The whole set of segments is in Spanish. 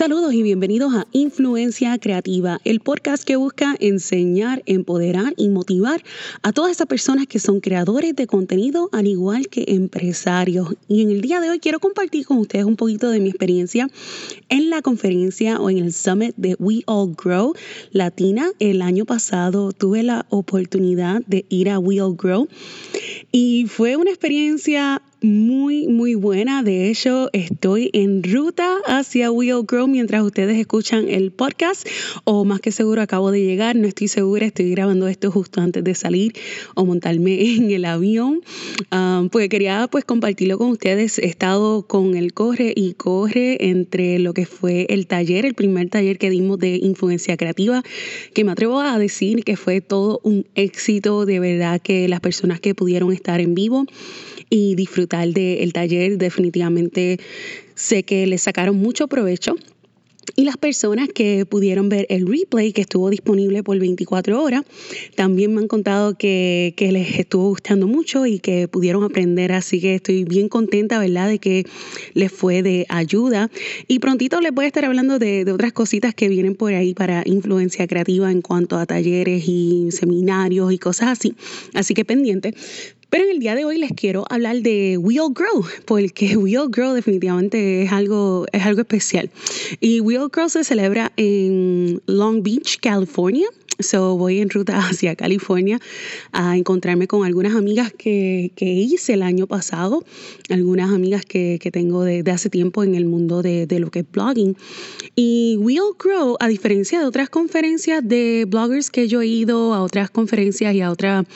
Saludos y bienvenidos a Influencia Creativa, el podcast que busca enseñar, empoderar y motivar a todas esas personas que son creadores de contenido al igual que empresarios. Y en el día de hoy quiero compartir con ustedes un poquito de mi experiencia en la conferencia o en el summit de We All Grow Latina. El año pasado tuve la oportunidad de ir a We All Grow y fue una experiencia muy, muy buena. De hecho, estoy en ruta hacia Will Grow mientras ustedes escuchan el podcast o más que seguro acabo de llegar, no estoy segura, estoy grabando esto justo antes de salir o montarme en el avión, um, porque quería pues compartirlo con ustedes. He estado con el corre y corre entre lo que fue el taller, el primer taller que dimos de influencia creativa, que me atrevo a decir que fue todo un éxito, de verdad que las personas que pudieron estar en vivo y disfrutar del taller. Definitivamente sé que le sacaron mucho provecho. Y las personas que pudieron ver el replay que estuvo disponible por 24 horas, también me han contado que, les estuvo gustando mucho y que pudieron aprender. Así que estoy bien contenta, ¿verdad?, de que les fue de ayuda. Y prontito les voy a estar hablando de, de otras cositas que vienen por ahí para influencia creativa en cuanto a talleres y seminarios y cosas así. Así que pendiente. Pero en el día de hoy les quiero hablar de Wheel Grow, porque Wheel Grow definitivamente es algo, es algo especial. Y Wheel Grow se celebra en Long Beach, California. So voy en ruta hacia California a encontrarme con algunas amigas que, que hice el año pasado, algunas amigas que, que tengo de, hace tiempo en el mundo de, de, lo que es blogging. Y We'll Grow, a diferencia de otras conferencias de bloggers que yo he ido, a otras conferencias y a otras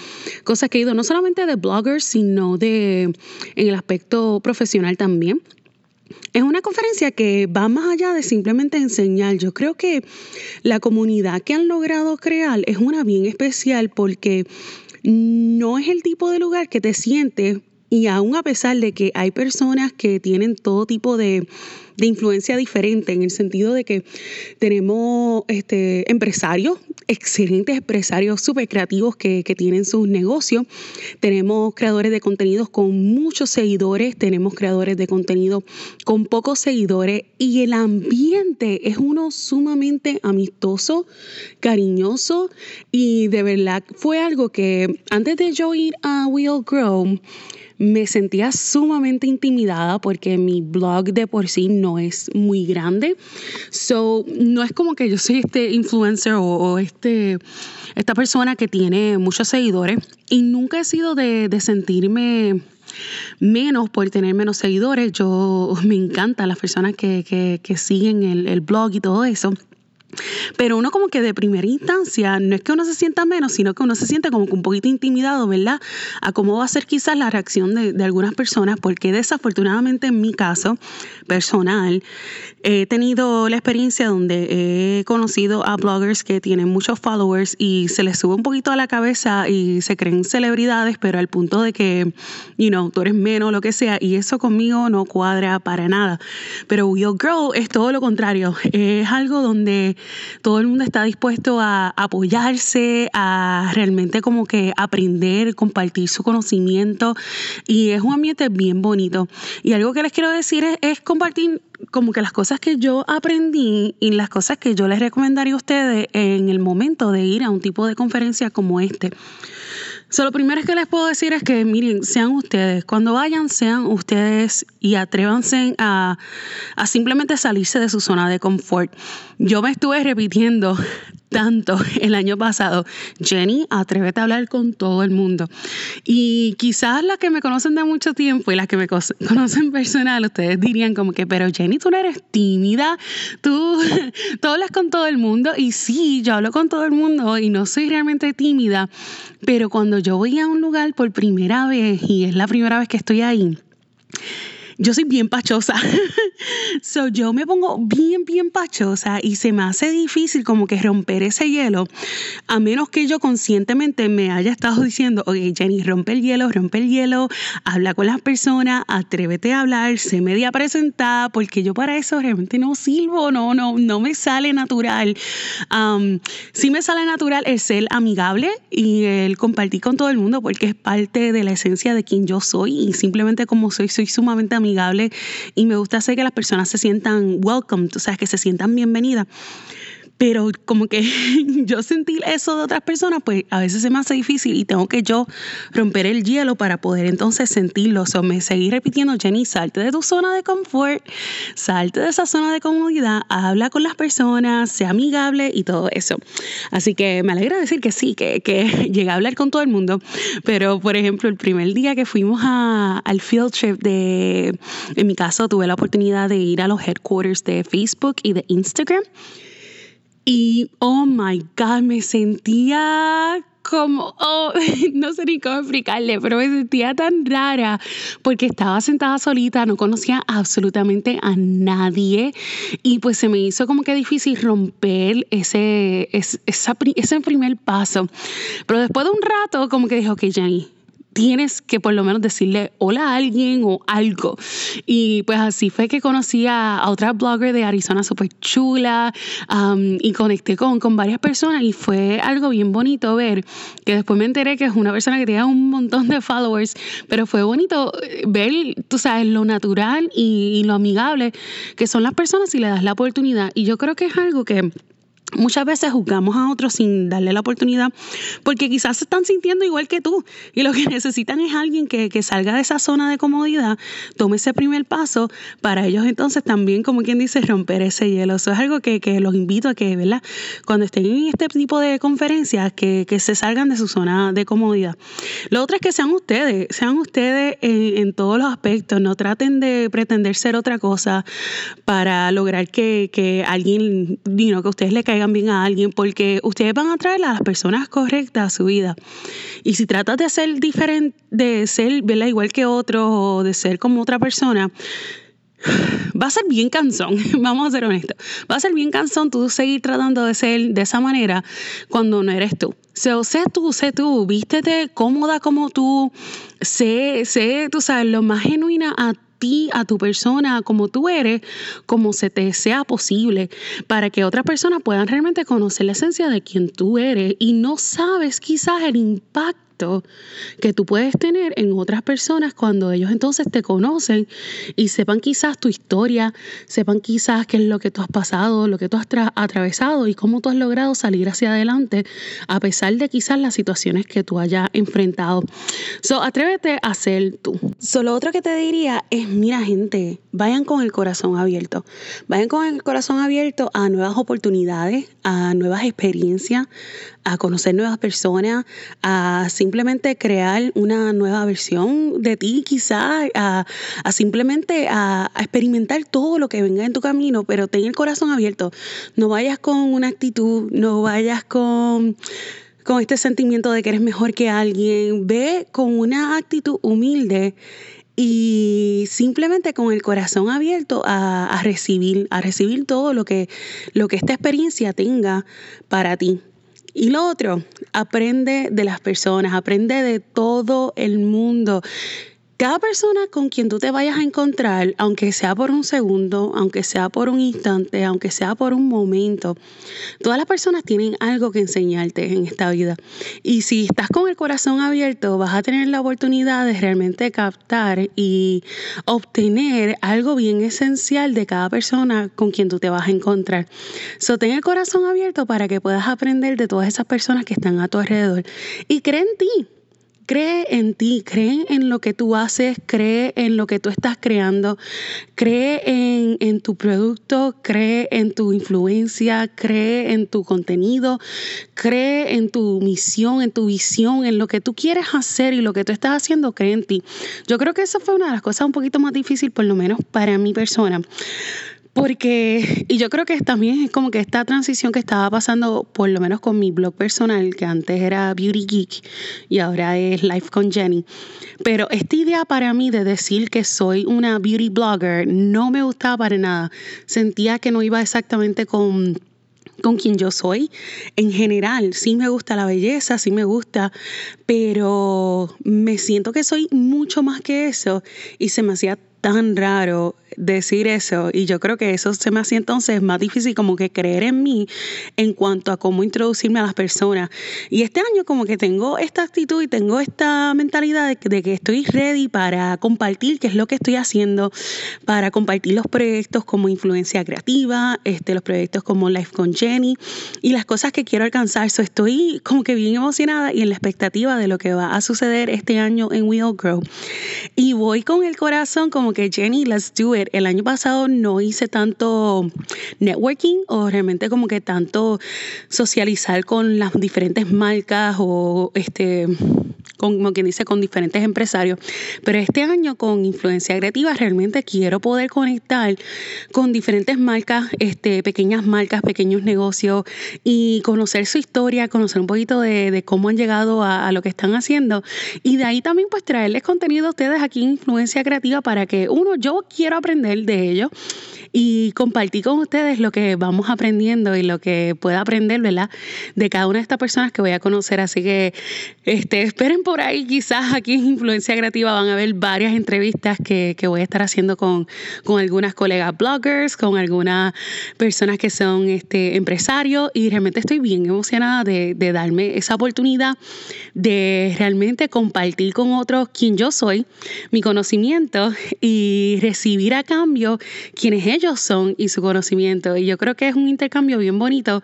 cosas que he ido, no solamente de bloggers, sino de en el aspecto profesional también. Es una conferencia que va más allá de simplemente enseñar. Yo creo que la comunidad que han logrado crear es una bien especial porque no es el tipo de lugar que te sientes y aún a pesar de que hay personas que tienen todo tipo de de influencia diferente en el sentido de que tenemos este, empresarios, excelentes empresarios súper creativos que, que tienen sus negocios, tenemos creadores de contenidos con muchos seguidores, tenemos creadores de contenido con pocos seguidores y el ambiente es uno sumamente amistoso, cariñoso y de verdad fue algo que antes de yo ir a Will Grow, me sentía sumamente intimidada porque mi blog de por sí no es muy grande. So, no es como que yo soy este influencer o, este, esta persona que tiene muchos seguidores y nunca he sido de, sentirme menos por tener menos seguidores. Yo me encantan las personas que, siguen el, el blog y todo eso. Pero uno como que de primera instancia, no es que uno se sienta menos, sino que uno se siente como que un poquito intimidado, ¿verdad? A cómo va a ser quizás la reacción de, algunas personas, porque desafortunadamente en mi caso personal, he tenido la experiencia donde he conocido a bloggers que tienen muchos followers y se les sube un poquito a la cabeza y se creen celebridades, pero al punto de que, you know, tú eres menos, lo que sea, y eso conmigo no cuadra para nada. Pero Will Grow es todo lo contrario, es algo donde todo el mundo está dispuesto a apoyarse, a realmente como que aprender, compartir su conocimiento y es un ambiente bien bonito. Y algo que les quiero decir es, compartir como que las cosas que yo aprendí y las cosas que yo les recomendaría a ustedes en el momento de ir a un tipo de conferencia como este. So, lo primero que les puedo decir es que, miren, sean ustedes. Cuando vayan, sean ustedes y atrévanse a, a simplemente salirse de su zona de confort. Yo me estuve repitiendo tanto el año pasado, Jenny, atrévete a hablar con todo el mundo. Y quizás las que me conocen de mucho tiempo y las que me conocen personal, ustedes dirían como que, pero Jenny, tú no eres tímida, tú, tú hablas con todo el mundo. Y sí, yo hablo con todo el mundo y no soy realmente tímida, pero cuando yo voy a un lugar por primera vez y es la primera vez que estoy ahí, yo soy bien pachosa. so yo me pongo bien, bien pachosa y se me hace difícil como que romper ese hielo, a menos que yo conscientemente me haya estado diciendo, oye, Jenny, rompe el hielo, rompe el hielo, habla con las personas, atrévete a hablar, sé media presentada, porque yo para eso realmente no sirvo, no, no, no me sale natural. Um, sí me sale natural el ser amigable y el compartir con todo el mundo, porque es parte de la esencia de quien yo soy y simplemente como soy, soy sumamente amigable amigable y me gusta hacer que las personas se sientan welcome, tú sabes, que se sientan bienvenidas pero como que yo sentir eso de otras personas, pues a veces se me hace difícil y tengo que yo romper el hielo para poder entonces sentirlo. O me seguir repitiendo, Jenny, salte de tu zona de confort, salte de esa zona de comodidad, habla con las personas, sea amigable y todo eso. Así que me alegra decir que sí, que, que llegué a hablar con todo el mundo, pero por ejemplo, el primer día que fuimos a, al field trip de, en mi caso, tuve la oportunidad de ir a los headquarters de Facebook y de Instagram. Y, oh my God, me sentía como, oh, no sé ni cómo explicarle, pero me sentía tan rara porque estaba sentada solita, no conocía absolutamente a nadie y pues se me hizo como que difícil romper ese, ese, ese primer paso. Pero después de un rato como que dije, ok, Jenny, tienes que por lo menos decirle hola a alguien o algo. Y pues así fue que conocí a, otra blogger de Arizona súper chula um, y conecté con, con varias personas y fue algo bien bonito ver que después me enteré que es una persona que tenía un montón de followers, pero fue bonito ver, tú sabes, lo natural y lo amigable que son las personas si le das la oportunidad. Y yo creo que es algo que Muchas veces juzgamos a otros sin darle la oportunidad porque quizás se están sintiendo igual que tú y lo que necesitan es alguien que, salga de esa zona de comodidad, tome ese primer paso para ellos entonces también, como quien dice, romper ese hielo. Eso es algo que, los invito a que, ¿verdad? Cuando estén en este tipo de conferencias, que, se salgan de su zona de comodidad. Lo otro es que sean ustedes, sean ustedes en, todos los aspectos, no traten de pretender ser otra cosa para lograr que, alguien, you que ustedes le caigan bien a alguien porque ustedes van a traer a las personas correctas a su vida. Y si tratas de ser diferente, de ser ¿verdad? igual que otro o de ser como otra persona, va a ser bien cansón, vamos a ser honestos. Va a ser bien cansón tú seguir tratando de ser de esa manera cuando no eres tú. O sé tú, sé tú, vístete cómoda como tú, sé, sé, tú sabes, lo más genuina a a tu persona, como tú eres, como se te sea posible, para que otras personas puedan realmente conocer la esencia de quien tú eres. Y no sabes quizás el impacto que tú puedes tener en otras personas cuando ellos entonces te conocen y sepan quizás tu historia, sepan quizás qué es lo que tú has pasado, lo que tú has atravesado y cómo tú has logrado salir hacia adelante a pesar de quizás las situaciones que tú hayas enfrentado. So, atrévete a ser tú. So, lo otro que te diría es, mira gente, vayan con el corazón abierto. Vayan con el corazón abierto a nuevas oportunidades, a nuevas experiencias, a conocer nuevas personas, a simplemente crear una nueva versión de ti quizás, a, simplemente a, experimentar todo lo que venga en tu camino, pero ten el corazón abierto. No vayas con una actitud, no vayas con con este sentimiento de que eres mejor que alguien, ve con una actitud humilde y simplemente con el corazón abierto a, a, recibir, a recibir todo lo que, lo que esta experiencia tenga para ti. Y lo otro, aprende de las personas, aprende de todo el mundo. Cada persona con quien tú te vayas a encontrar, aunque sea por un segundo, aunque sea por un instante, aunque sea por un momento, todas las personas tienen algo que enseñarte en esta vida. Y si estás con el corazón abierto, vas a tener la oportunidad de realmente captar y obtener algo bien esencial de cada persona con quien tú te vas a encontrar. So, ten el corazón abierto para que puedas aprender de todas esas personas que están a tu alrededor. Y cree en ti cree en ti, cree en lo que tú haces, cree en lo que tú estás creando, cree en, tu producto, cree en tu influencia, cree en tu contenido, cree en tu misión, en tu visión, en lo que tú quieres hacer y lo que tú estás haciendo, cree en ti. Yo creo que eso fue una de las cosas un poquito más difíciles, por lo menos para mi persona. Porque, y yo creo que también es como que esta transición que estaba pasando, por lo menos con mi blog personal, que antes era Beauty Geek y ahora es Life con Jenny. Pero esta idea para mí de decir que soy una beauty blogger no me gustaba para nada. Sentía que no iba exactamente con con quien yo soy. En general, sí me gusta la belleza, sí me gusta, pero me siento que soy mucho más que eso y se me hacía tan raro decir eso y yo creo que eso se me hace entonces más difícil como que creer en mí en cuanto a cómo introducirme a las personas. Y este año como que tengo esta actitud y tengo esta mentalidad de de que estoy ready para compartir qué es lo que estoy haciendo, para compartir los proyectos como influencia creativa, este, los proyectos como Life con Jenny y las cosas que quiero alcanzar. So estoy como que bien emocionada y en la expectativa de lo que va a suceder este año en Will Grow. Y voy con el corazón como que Jenny, let's do it. El año pasado no hice tanto networking o realmente como que tanto socializar con las diferentes marcas o este como quien dice, con diferentes empresarios. Pero este año con Influencia Creativa realmente quiero poder conectar con diferentes marcas, este, pequeñas marcas, pequeños negocios y conocer su historia, conocer un poquito de, cómo han llegado a, a, lo que están haciendo. Y de ahí también pues traerles contenido a ustedes aquí en Influencia Creativa para que uno, yo quiero aprender de ellos y compartir con ustedes lo que vamos aprendiendo y lo que pueda aprender, ¿verdad? De cada una de estas personas que voy a conocer. Así que este, esperen por ahí, quizás aquí en Influencia Creativa van a ver varias entrevistas que, que voy a estar haciendo con, con, algunas colegas bloggers, con algunas personas que son este, empresarios y realmente estoy bien emocionada de, de darme esa oportunidad de realmente compartir con otros quién yo soy, mi conocimiento y recibir a cambio quienes ellos son y su conocimiento. Y yo creo que es un intercambio bien bonito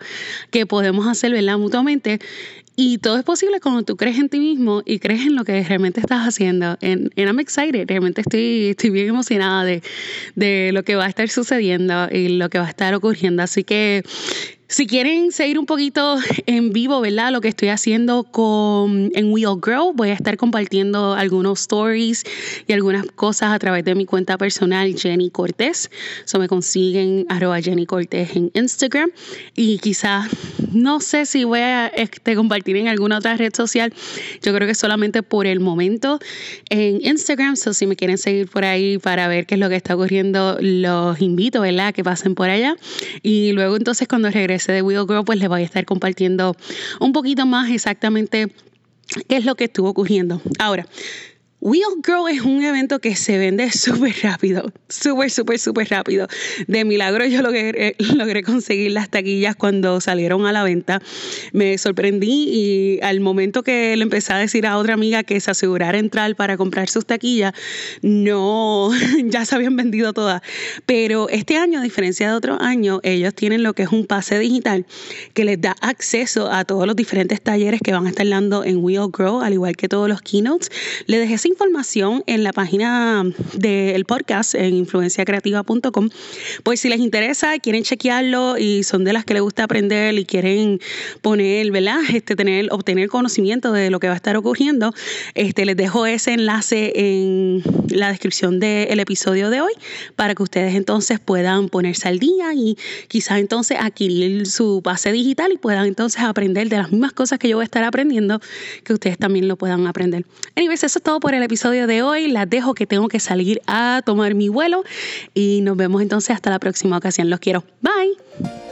que podemos hacer, ¿verdad? Mutuamente. Y todo es posible cuando tú crees en ti mismo y crees en lo que realmente estás haciendo. En, en I'm excited, realmente estoy, estoy bien emocionada de, de lo que va a estar sucediendo y lo que va a estar ocurriendo. Así que si quieren seguir un poquito en vivo, ¿verdad? Lo que estoy haciendo con, en Will Grow, voy a estar compartiendo algunos stories y algunas cosas a través de mi cuenta personal, Jenny Cortés. So me consiguen arroba Jenny Cortés en Instagram. Y quizás, no sé si voy a este, compartir en alguna otra red social. Yo creo que solamente por el momento en Instagram. So si me quieren seguir por ahí para ver qué es lo que está ocurriendo, los invito, ¿verdad? Que pasen por allá. Y luego entonces cuando regrese de Will Grow, pues les voy a estar compartiendo un poquito más exactamente qué es lo que estuvo ocurriendo. Ahora, Wheel Girl es un evento que se vende súper rápido, súper, súper, súper rápido. De milagro yo logré, logré conseguir las taquillas cuando salieron a la venta. Me sorprendí y al momento que le empecé a decir a otra amiga que se asegurara entrar para comprar sus taquillas, no, ya se habían vendido todas. Pero este año, a diferencia de otros años, ellos tienen lo que es un pase digital que les da acceso a todos los diferentes talleres que van a estar dando en Wheel Grow, al igual que todos los keynotes. Le dejé información en la página del podcast en influenciacreativa.com. Pues si les interesa, quieren chequearlo y son de las que les gusta aprender y quieren poner, ¿verdad? Este, tener, obtener conocimiento de lo que va a estar ocurriendo, este, les dejo ese enlace en la descripción del episodio de hoy para que ustedes entonces puedan ponerse al día y quizás entonces adquirir su base digital y puedan entonces aprender de las mismas cosas que yo voy a estar aprendiendo, que ustedes también lo puedan aprender. Anyways, eso es todo por el episodio de hoy. Las dejo que tengo que salir a tomar mi vuelo y nos vemos entonces hasta la próxima ocasión. Los quiero. Bye.